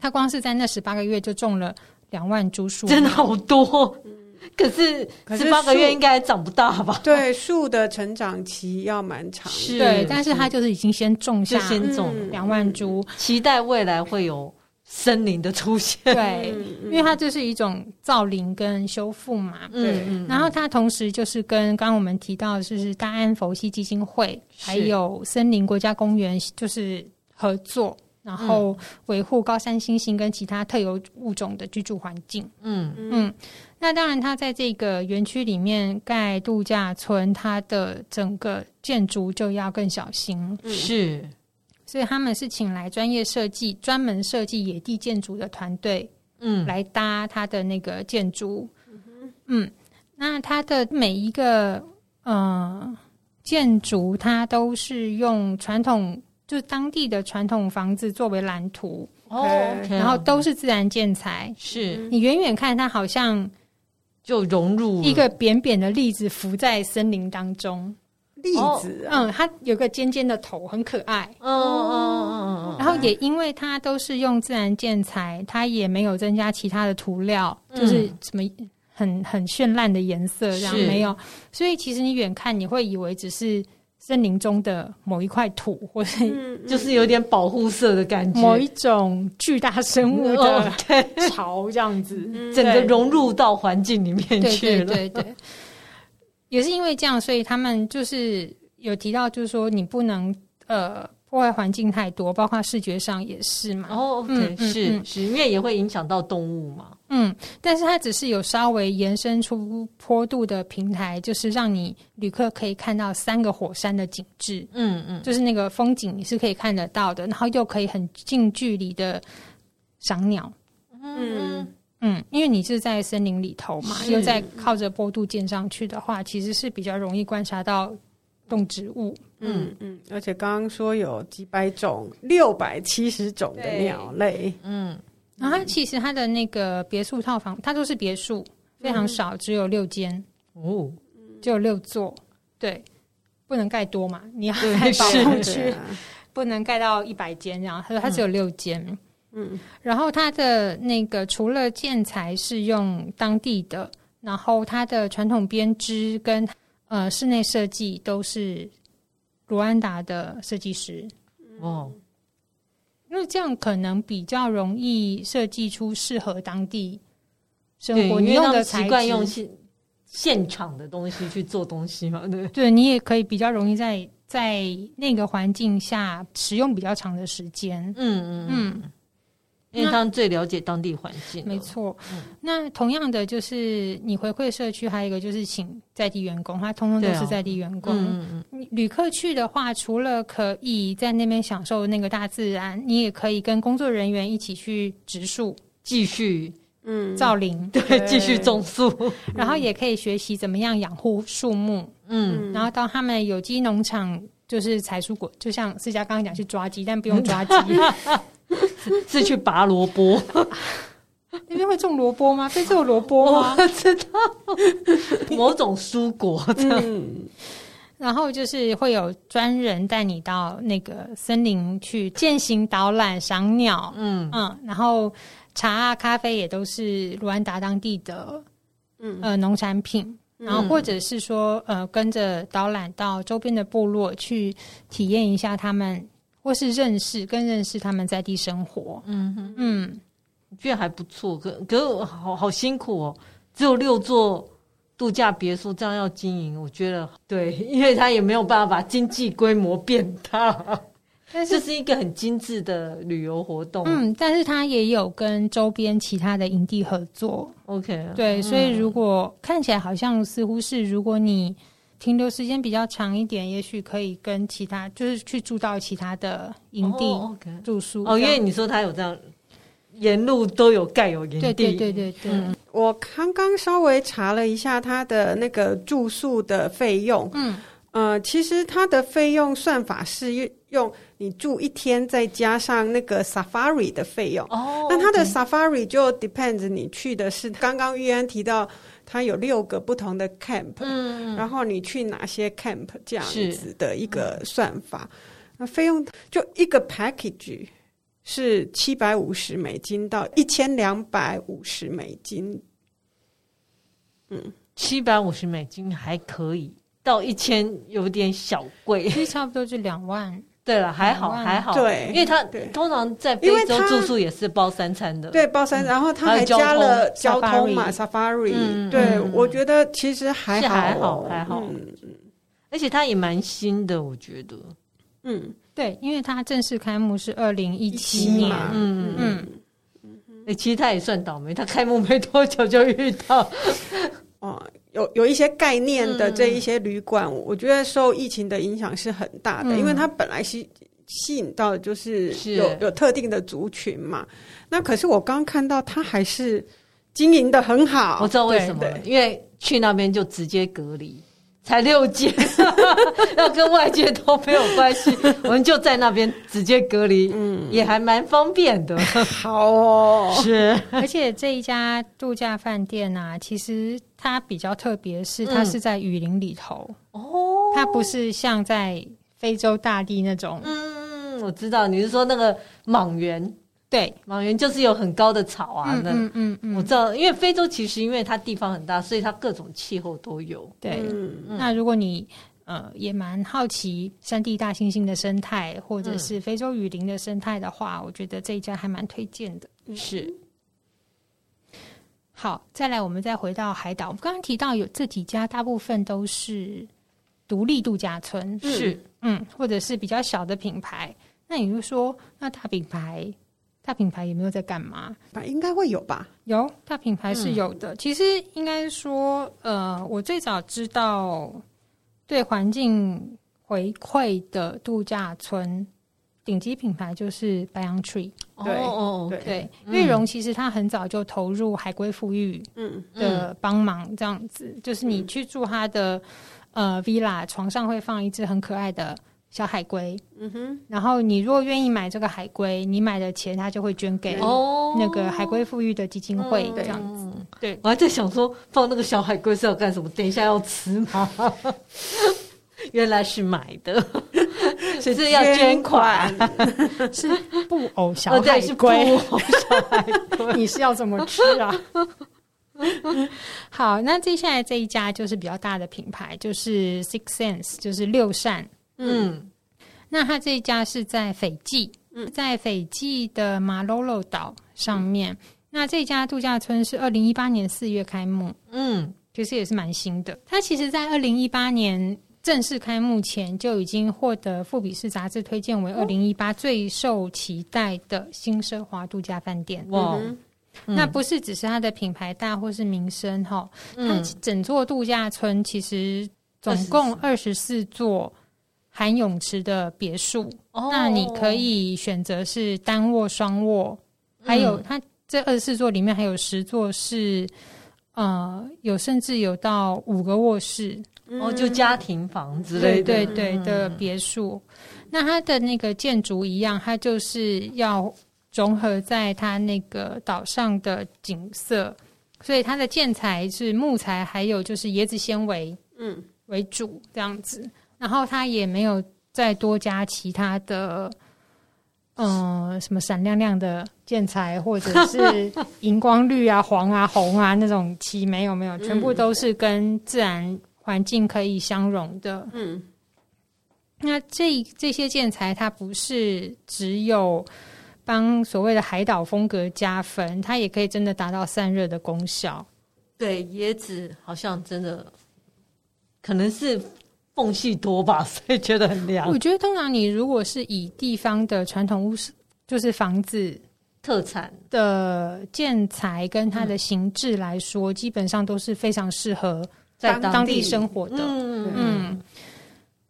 A: 它光是在那十八个月就种了两万株树，
B: 真的好多。可是十八个月应该还长不大吧？
C: 对，树的成长期要蛮长的。
A: 是对，但是它就是已经先种下，先种两万株，
B: 期待未来会有森林的出现。
A: 对，因为它就是一种造林跟修复嘛。对，然后它同时就是跟刚刚我们提到的就是大安佛西基金会还有森林国家公园就是合作。然后维护高山猩猩跟其他特有物种的居住环境。嗯嗯，那当然，它在这个园区里面盖度假村，它的整个建筑就要更小心。
B: 是，
A: 所以他们是请来专业设计、专门设计野地建筑的团队，嗯，来搭它的那个建筑。嗯，那它的每一个呃建筑，它都是用传统。就是当地的传统房子作为蓝图，Okay. 然后都是自然建材。
B: 是
A: 你远远看它，好像
B: 就融入
A: 一个扁扁的栗子浮在森林当中。
C: 栗子，
A: 嗯，它有个尖尖的头，很可爱。嗯嗯嗯嗯。然后也因为它都是用自然建材，它也没有增加其他的涂料，就是什么很很绚烂的颜色，这样没有。所以其实你远看，你会以为只是。森林中的某一块土，或者
B: 就是有点保护色的感觉，
A: 某一种巨大生物的 巢这样子，
B: 整个融入到环境里面去了。
A: 对对对，也是因为这样，所以他们就是有提到，就是说你不能呃破坏环境太多，包括视觉上也是嘛。
B: 哦，OK，嗯，是是，因为也会影响到动物嘛。
A: 嗯，但是它只是有稍微延伸出坡度的平台，就是让你旅客可以看到三个火山的景致。嗯嗯，就是那个风景你是可以看得到的，然后又可以很近距离的赏鸟。嗯嗯，因为你是在森林里头嘛，又在靠着坡度建上去的话，其实是比较容易观察到动植物。
C: 嗯嗯，而且刚刚说有几百种，六百七十种的鸟类。嗯。
A: 然后它其实它的那个别墅套房，它都是别墅，非常少，只有六间。哦，只有六座，对，不能盖多嘛，你要盖保护区，不能盖到一百间这样。他说它只有六间，嗯，然后它的那个除了建材是用当地的，然后它的传统编织跟呃室内设计都是卢安达的设计师哦。因为这样可能比较容易设计出适合当地生活。你用的
B: 习惯用现现场的东西去做东西嘛？对，
A: 对你也可以比较容易在在那个环境下使用比较长的时间。嗯嗯嗯。
B: 因为他们最了解当地环境，
A: 没错。嗯、那同样的，就是你回馈社区，还有一个就是请在地员工，他通通都是在地员工。嗯嗯、旅客去的话，除了可以在那边享受那个大自然，你也可以跟工作人员一起去植树，
B: 继续。
A: 嗯。造林，
B: 对，继续种树，
A: 然后也可以学习怎么样养护树木。嗯，然后到他们有机农场，就是采蔬果，就像思佳刚刚讲去抓鸡，但不用抓鸡。
B: 是去拔萝卜，
A: 那边会种萝卜吗？非洲有萝卜吗？
B: 我知道，某种蔬果这样。嗯，
A: 然后就是会有专人带你到那个森林去践行导览、赏鸟。嗯嗯，然后茶啊、咖啡也都是卢安达当地的，嗯呃农产品。然后或者是说呃跟着导览到周边的部落去体验一下他们。或是认识，更认识他们在地生活。嗯哼嗯，
B: 我觉得还不错。可可是好好辛苦哦，只有六座度假别墅，这样要经营，我觉得对，因为他也没有办法把经济规模变大。但是这是一个很精致的旅游活动。
A: 嗯，但是他也有跟周边其他的营地合作。
B: OK，
A: 对，所以如果看起来好像似乎是，如果你。停留时间比较长一点，也许可以跟其他，就是去住到其他的营地住宿。
B: 哦，因为你说他有这样，沿路都有盖有营地。
A: 对对对对对。嗯，
C: 我刚刚稍微查了一下他的那个住宿的费用。嗯，呃，其实他的费用算法是用你住一天再加上那个 Safari 的费用。哦，那他的 Safari 就 depends 你去的是刚刚玉安提到。它有六个不同的 camp，嗯，然后你去哪些 camp 这样子的一个算法，那费用就一个 package 是七百五十美金到一千两百五十美金，
B: 嗯，七百五十美金还可以，到一千有点小贵，
A: 其实差不多就两万。
B: 对了，还好还好，对，因为他通常在非洲住宿也是包三餐的，
C: 对，包三，然后他还加了交通嘛，Safari，对，我觉得其实还好
B: 还好还好，而且他也蛮新的，我觉得，
A: 嗯，对，因为他正式开幕是二零一七年，嗯嗯
B: 嗯，其实他也算倒霉，他开幕没多久就遇到，
C: 哦。有有一些概念的这一些旅馆，嗯、我觉得受疫情的影响是很大的，嗯、因为它本来吸吸引到的就是有是有特定的族群嘛。那可是我刚看到它还是经营的很好，
B: 我知道为什么，对因为去那边就直接隔离。才六间，要跟外界都没有关系，我们就在那边直接隔离，嗯，也还蛮方便的。
C: 好哦，
B: 是，
A: 而且这一家度假饭店啊，其实它比较特别，是它是在雨林里头哦，它不是像在非洲大地那种。
B: 嗯，我知道你是说那个莽原。
A: 对，
B: 莽原就是有很高的草啊，那嗯嗯嗯，我知道，因为非洲其实因为它地方很大，所以它各种气候都有。
A: 对，那如果你呃也蛮好奇山地大猩猩的生态，或者是非洲雨林的生态的话，我觉得这一家还蛮推荐的。
B: 是。
A: 好，再来，我们再回到海岛。我们刚刚提到有这几家，大部分都是独立度假村，
B: 是
A: 嗯，或者是比较小的品牌。那你就说，那大品牌，大品牌有没有在干嘛？
C: 应该会有吧？
A: 有，大品牌是有的。嗯、其实应该说，呃，我最早知道对环境回馈的度假村。顶级品牌就是白杨 Tree，
C: 对
B: 哦，
A: 对，玉荣其实他很早就投入海龟富裕嗯的帮忙，这样子，就是你去住他的呃 villa，床上会放一只很可爱的小海龟，嗯哼，然后你如果愿意买这个海龟，你买的钱他就会捐给那个海龟富裕的基金会，这样子。对，
B: 我还在想说放那个小海龟是要干什么？等一下要吃吗？原来是买的，所以是要捐款，
A: 是布偶小海龟，布偶小海龟，你是要怎么吃啊？好，那接下来这一家就是比较大的品牌，就是 Six Sense，就是六扇。嗯，那他这一家是在斐济，在斐济的马洛洛岛上面。嗯、那这家度假村是二零一八年四月开幕，嗯，其实也是蛮新的。它其实，在二零一八年。正式开幕前就已经获得富比士杂志推荐为二零一八最受期待的新奢华度假饭店。哇！那不是只是它的品牌大或是名声哈，它整座度假村其实总共二十四座含泳池的别墅。那你可以选择是单卧、双卧，还有它这二十四座里面还有十座是呃有甚至有到五个卧室。
B: 哦，就家庭房之类的，
A: 对对对的别墅。嗯、那它的那个建筑一样，它就是要融合在它那个岛上的景色，所以它的建材是木材，还有就是椰子纤维，嗯，为主这样子。然后它也没有再多加其他的，嗯、呃，什么闪亮亮的建材，或者 是荧光绿啊、黄啊、红啊那种漆，没有没有，全部都是跟自然。环境可以相融的，嗯，那这这些建材它不是只有帮所谓的海岛风格加分，它也可以真的达到散热的功效。
B: 对，椰子好像真的可能是缝隙多吧，所以觉得很凉。
A: 我觉得通常你如果是以地方的传统屋，就是房子
B: 特产
A: 的建材跟它的形制来说，嗯、基本上都是非常适合。在当地生活的，嗯，嗯，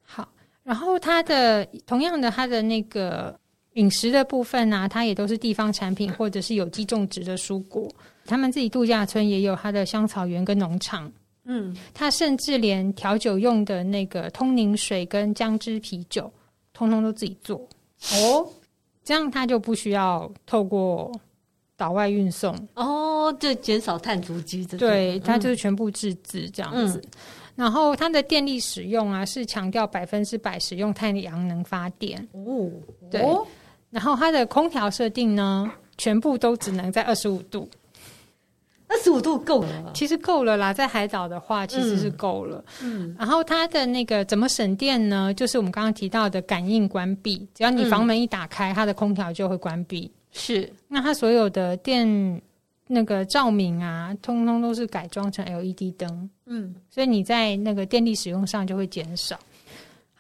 A: 好。然后它的同样的，它的那个饮食的部分呢、啊，它也都是地方产品或者是有机种植的蔬果。他们自己度假村也有它的香草园跟农场，嗯，它甚至连调酒用的那个通宁水跟姜汁啤酒，通通都自己做。哦，这样它就不需要透过。岛外运送
B: 哦，就减少碳足迹。
A: 对，它就是全部自制这样子。嗯、然后它的电力使用啊，是强调百分之百使用太阳能发电哦。对，哦、然后它的空调设定呢，全部都只能在二十五度。
B: 二十五度够了，
A: 其实够了啦。在海岛的话，其实是够了。嗯，然后它的那个怎么省电呢？就是我们刚刚提到的感应关闭，只要你房门一打开，嗯、它的空调就会关闭。
B: 是，
A: 那它所有的电那个照明啊，通通都是改装成 LED 灯，嗯，所以你在那个电力使用上就会减少。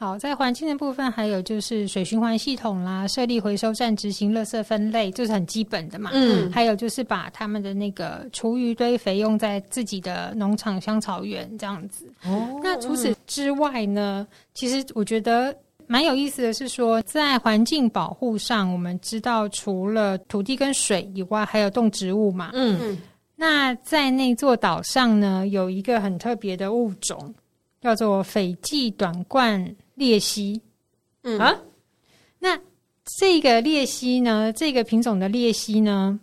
A: 好，在环境的部分，还有就是水循环系统啦，设立回收站执行垃圾分类，这、就是很基本的嘛。嗯，还有就是把他们的那个厨余堆肥用在自己的农场香草园这样子。哦，那除此之外呢，其实我觉得。蛮有意思的是说，在环境保护上，我们知道除了土地跟水以外，还有动植物嘛。嗯，那在那座岛上呢，有一个很特别的物种，叫做斐济短冠鬣蜥。嗯啊，那这个鬣蜥呢，这个品种的鬣蜥呢，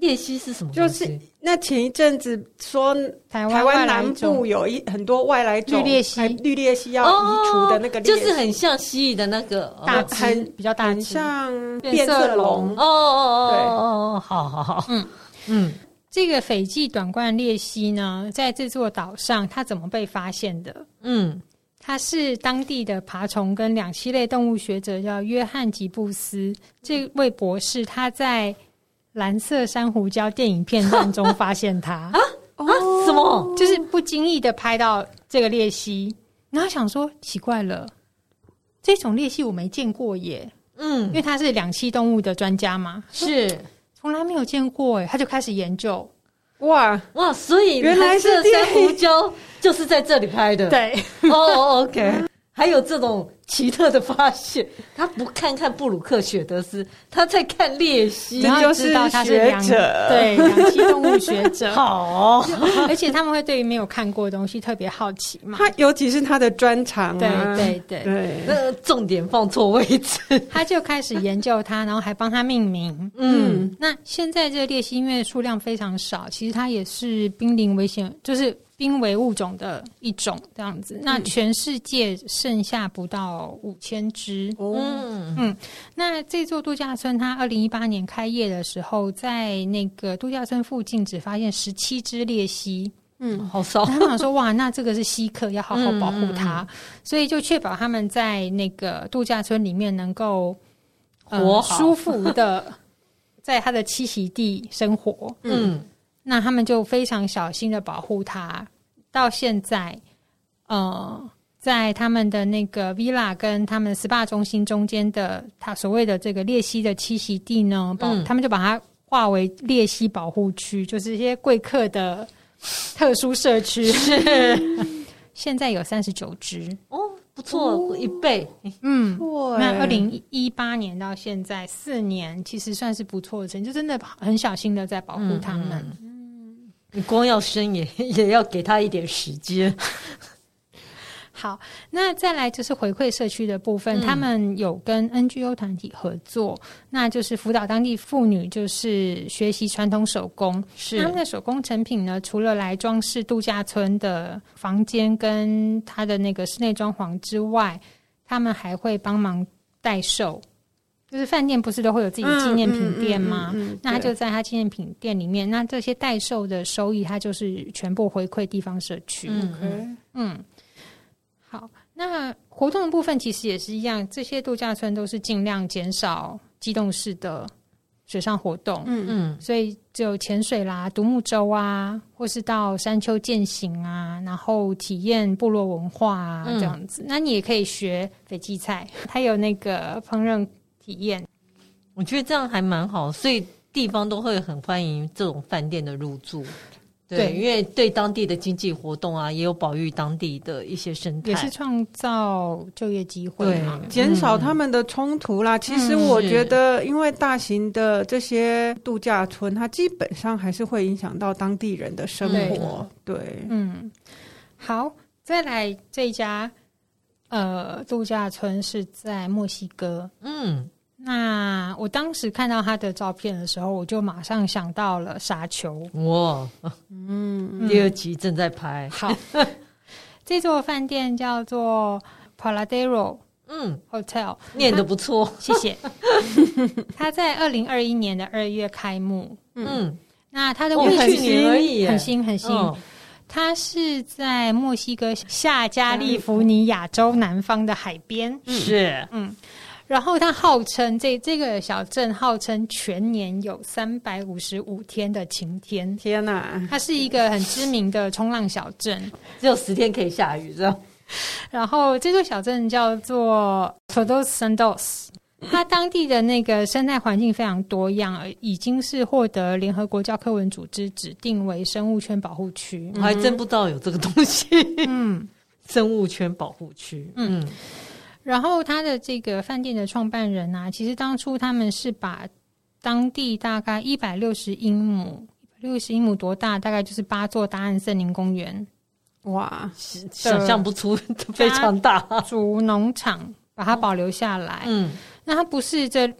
B: 鬣蜥是什么？
C: 就是。那前一阵子说台湾南部有一很多外来种绿鬣蜥，绿鬣蜥要移除的那个，
B: 就是很像蜥蜴的那个
A: 大只，比较大，很
C: 像变色龙
B: 哦哦哦，对哦，好好好，嗯
A: 嗯，这个斐济短冠鬣蜥呢，在这座岛上，它怎么被发现的？嗯，它是当地的爬虫跟两栖类动物学者叫约翰吉布斯这位博士，他在。蓝色珊瑚礁电影片段中发现它 啊
B: 啊！什么？
A: 就是不经意的拍到这个裂蜥，然后想说奇怪了，这种裂蜥我没见过耶。嗯，因为他是两栖动物的专家嘛，
B: 是
A: 从来没有见过哎，他就开始研究。
C: 哇
B: 哇，所以原来是珊瑚礁就是在这里拍的。
A: 对，
B: 哦，OK。还有这种 奇特的发现，他不看看布鲁克雪德斯，他在看鬣蜥，
A: 然后知道他是两者，对，两栖动物学者。
B: 好，
A: 而且他们会对于没有看过的东西特别好奇嘛。
C: 他尤其是他的专长，
A: 对对对
C: 对，
B: 那重点放错位置，
A: 他就开始研究它，然后还帮他命名。嗯，那现在这个鬣蜥因为数量非常少，其实它也是濒临危险，就是。濒危物种的一种这样子，那全世界剩下不到五千只。嗯嗯，那这座度假村它二零一八年开业的时候，在那个度假村附近只发现十七只鬣蜥。
B: 嗯，好少。
A: 他们想说，哇，那这个是稀客，要好好保护它，嗯、所以就确保他们在那个度假村里面能够呃好舒服的在它的栖息地生活。嗯。那他们就非常小心的保护它，到现在，呃，在他们的那个 villa 跟他们 SPA 中心中间的，他所谓的这个鬣蜥的栖息地呢，保、嗯、他们就把它划为鬣蜥保护区，就是一些贵客的特殊社区。现在有三十九只
B: 哦。不错，哦、一倍。
A: 嗯，对那二零一八年到现在四年，其实算是不错的成绩，就真的很小心的在保护他们。
B: 嗯，你光要生也 也要给他一点时间。
A: 好，那再来就是回馈社区的部分，嗯、他们有跟 NGO 团体合作，那就是辅导当地妇女，就是学习传统手工。是他们的手工成品呢，除了来装饰度假村的房间跟他的那个室内装潢之外，他们还会帮忙代售。就是饭店不是都会有自己的纪念品店吗？嗯嗯嗯嗯、那他就在他纪念品店里面，那这些代售的收益，他就是全部回馈地方社区。嗯嗯。嗯好，那活动的部分其实也是一样，这些度假村都是尽量减少机动式的水上活动，嗯嗯，所以只有潜水啦、独木舟啊，或是到山丘践行啊，然后体验部落文化啊这样子。嗯、那你也可以学斐济菜，它有那个烹饪体验，
B: 我觉得这样还蛮好，所以地方都会很欢迎这种饭店的入住。对，因为对当地的经济活动啊，也有保育当地的一些生态，
A: 也是创造就业机会嘛，
C: 减少他们的冲突啦。嗯、其实我觉得，因为大型的这些度假村，它基本上还是会影响到当地人的生活。对，对。
A: 嗯，好，再来这一家呃度假村是在墨西哥，嗯。那我当时看到他的照片的时候，我就马上想到了沙丘。哇，
B: 嗯，第二集正在拍。
A: 好，这座饭店叫做 Paladero，嗯，Hotel，
B: 念的不错，
A: 谢谢。他在二零二一年的二月开幕。嗯，那他的位置很新，很新，很新。它是在墨西哥下加利福尼亚州南方的海边。
B: 是，嗯。
A: 然后它号称这这个小镇号称全年有三百五十五天的晴天。
C: 天哪！
A: 它是一个很知名的冲浪小镇，
B: 只有十天可以下雨，这样。
A: 然后这座小镇叫做 Todos Santos，它当地的那个生态环境非常多样，已经是获得联合国教科文组织指定为生物圈保护区。
B: 我还真不知道有这个东西。嗯，生物圈保护区。嗯。
A: 然后他的这个饭店的创办人啊，其实当初他们是把当地大概一百六十英亩，六十英亩多大？大概就是八座大安森林公园。哇，
B: 想象不出非常大。
A: 主农场把它保留下来。嗯，那它不是这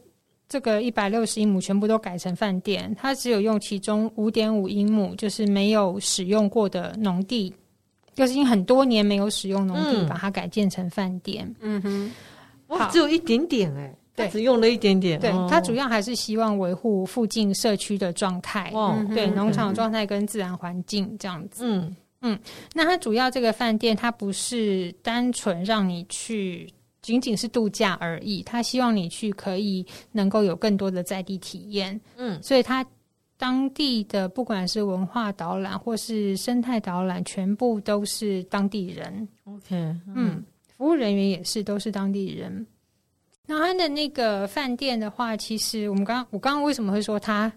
A: 这个一百六十英亩全部都改成饭店，它只有用其中五点五英亩，就是没有使用过的农地。就是因为很多年没有使用农地，把它改建成饭店。嗯哼，
B: 哇，只有一点点哎，对，只用了一点点。
A: 对，它主要还是希望维护附近社区的状态。哦，对，农场状态跟自然环境这样子。嗯嗯，那它主要这个饭店，它不是单纯让你去，仅仅是度假而已。它希望你去可以能够有更多的在地体验。嗯，所以它。当地的不管是文化导览或是生态导览，全部都是当地人。
B: OK，嗯，
A: 嗯，服务人员也是都是当地人。那他的那个饭店的话，其实我们刚刚我刚刚为什么会说它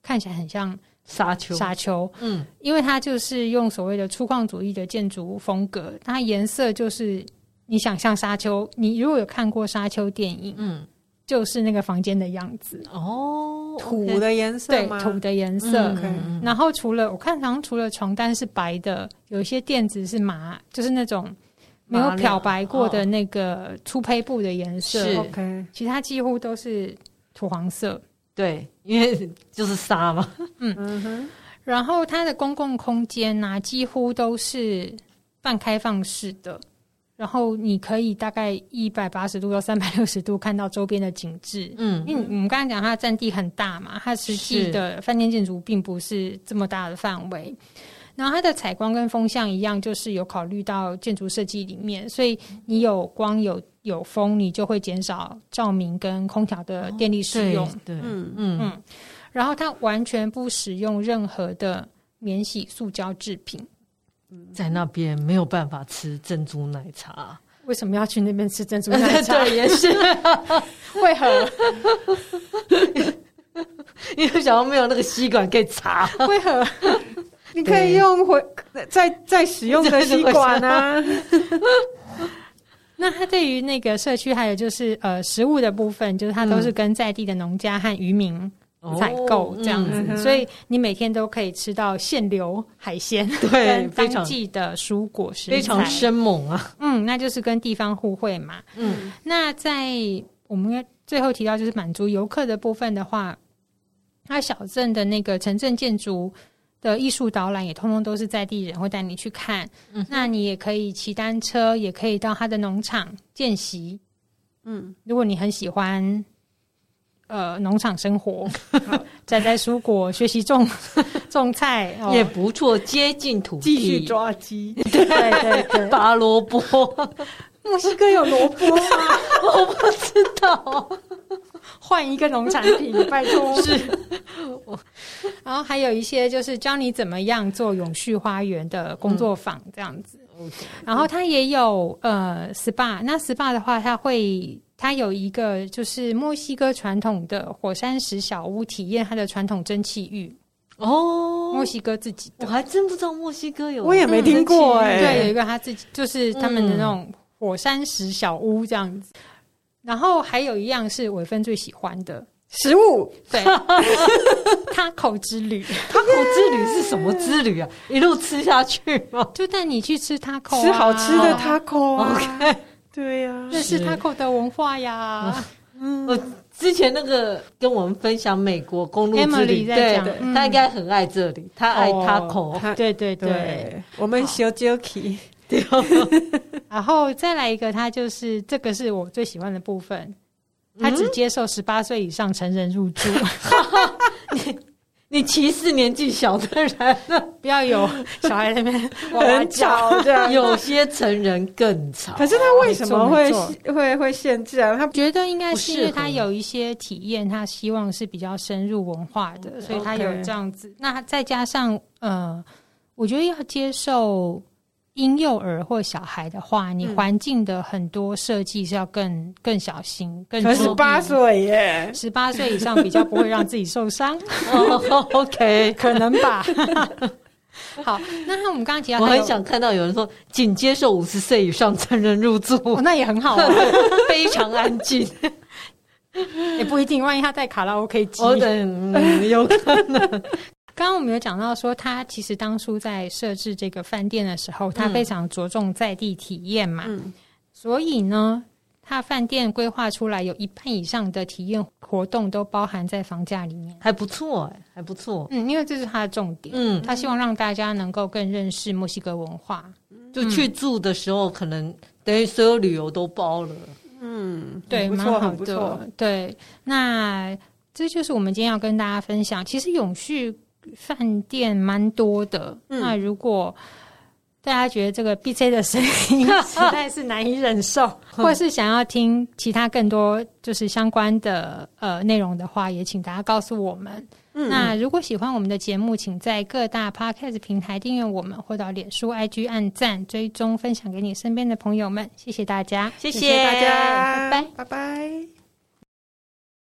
A: 看起来很像
B: 沙丘？
A: 沙丘，
B: 嗯，
A: 因为它就是用所谓的粗犷主义的建筑风格，它颜色就是你想象沙丘，你如果有看过沙丘电影，
B: 嗯，
A: 就是那个房间的样子
B: 哦，
C: 土的颜色
A: 对，土的颜色。
B: 嗯，
A: 然后除了我看，好像除了床单是白的，有一些垫子是麻，就是那种。没有漂白过的那个粗胚布的颜色，
B: 是
C: OK，
A: 其他几乎都是土黄色。
B: 对，因为就是沙嘛。
A: 嗯嗯哼。然后它的公共空间呢、啊，几乎都是半开放式的，然后你可以大概一百八十度到三百六十度看到周边的景致。
B: 嗯，
A: 因为我们刚才讲它的占地很大嘛，它实际的饭店建筑并不是这么大的范围。然后它的采光跟风向一样，就是有考虑到建筑设计里面，所以你有光有有风，你就会减少照明跟空调的电力使用。
B: 哦、对，对
A: 嗯嗯嗯。然后它完全不使用任何的免洗塑胶制品。
B: 在那边没有办法吃珍珠奶茶，
A: 为什么要去那边吃珍珠奶茶？
B: 对，也是
A: 为何？
B: 因为想要没有那个吸管可以插，
A: 为何？
C: 你可以用回再再使用的吸管啊。
A: 那它对于那个社区，还有就是呃食物的部分，就是它都是跟在地的农家和渔民采购这样子，
B: 哦嗯、
A: 所以你每天都可以吃到现流海鲜，
B: 对，
A: 跟当季的蔬果食材，
B: 非常生猛啊。
A: 嗯，那就是跟地方互惠嘛。
B: 嗯，
A: 那在我们最后提到就是满足游客的部分的话，它小镇的那个城镇建筑。的艺术导览也通通都是在地人会带你去看，嗯、那你也可以骑单车，也可以到他的农场见习。嗯，如果你很喜欢，呃，农场生活，摘摘蔬果，学习种 种菜，哦、
B: 也不错，接近土地，
C: 继续抓鸡，
A: 对对对，
B: 拔萝卜。
C: 墨西哥有萝卜吗？
B: 我不知道。
A: 换一个农产品，拜托。是，然后还有一些就是教你怎么样做永续花园的工作坊这样子。
B: 嗯、
A: 然后它也有呃 SPA，那 SPA 的话，它会它有一个就是墨西哥传统的火山石小屋，体验它的传统蒸汽浴。
B: 哦，
A: 墨西哥自己的，
B: 我还真不知道墨西哥有，
C: 我也没听过哎、欸。
A: 对，有一个他自己就是他们的那种火山石小屋这样子。然后还有一样是伟芬最喜欢的
C: 食物，
A: 对，他口之旅。
B: 他口之旅是什么之旅啊？一路吃下去吗？
A: 就带你去吃塔口，
C: 吃好吃的塔口啊
B: ！OK，
C: 对呀，
A: 那是 taco 的文化呀。
B: 嗯，我之前那个跟我们分享美国公路之旅，对，他应该很爱这里，他爱塔口。
A: 对对对，
C: 我们小 Jockey。
B: 对，
A: 然后再来一个，他就是这个是我最喜欢的部分，他只接受十八岁以上成人入住。
B: 你你歧视年纪小的人，
A: 不要有 小孩在那边
C: 很吵这样，
B: 有些成人更吵。
C: 可是他为什么会会会限制啊？他
A: 觉得应该是因为他有一些体验，他希望是比较深入文化的，所以他有这样子。那再加上呃，我觉得要接受。婴幼儿或小孩的话，你环境的很多设计是要更更小心，更
C: 十八岁耶，
A: 十八岁以上比较不会让自己受伤。
B: oh, OK，
A: 可能吧。好，那我们刚刚提到，
B: 我很想看到有人说，仅接受五十岁以上成人入住，
A: 哦、那也很好啊，
B: 非常安静。
A: 也不一定，万一他在卡拉 OK 机，
B: 哦，对，嗯，有可能。
A: 刚刚我们有讲到说，他其实当初在设置这个饭店的时候，他非常着重在地体验嘛，嗯、所以呢，他饭店规划出来有一半以上的体验活动都包含在房价里面，
B: 还不错哎，还不错。
A: 嗯，因为这是他的重点，嗯，他希望让大家能够更认识墨西哥文化，
B: 就去住的时候可能等于所有旅游都包了，
C: 嗯，
A: 对，蛮好的，对。那这就是我们今天要跟大家分享，其实永续。饭店蛮多的，嗯、那如果大家觉得这个 B C 的声音 实在是难以忍受，或是想要听其他更多就是相关的呃内容的话，也请大家告诉我们。嗯、那如果喜欢我们的节目，请在各大 Podcast 平台订阅我们，或到脸书 IG 按赞、追踪、分享给你身边的朋友们。谢谢大家，
B: 谢谢大家，
C: 拜拜，拜拜。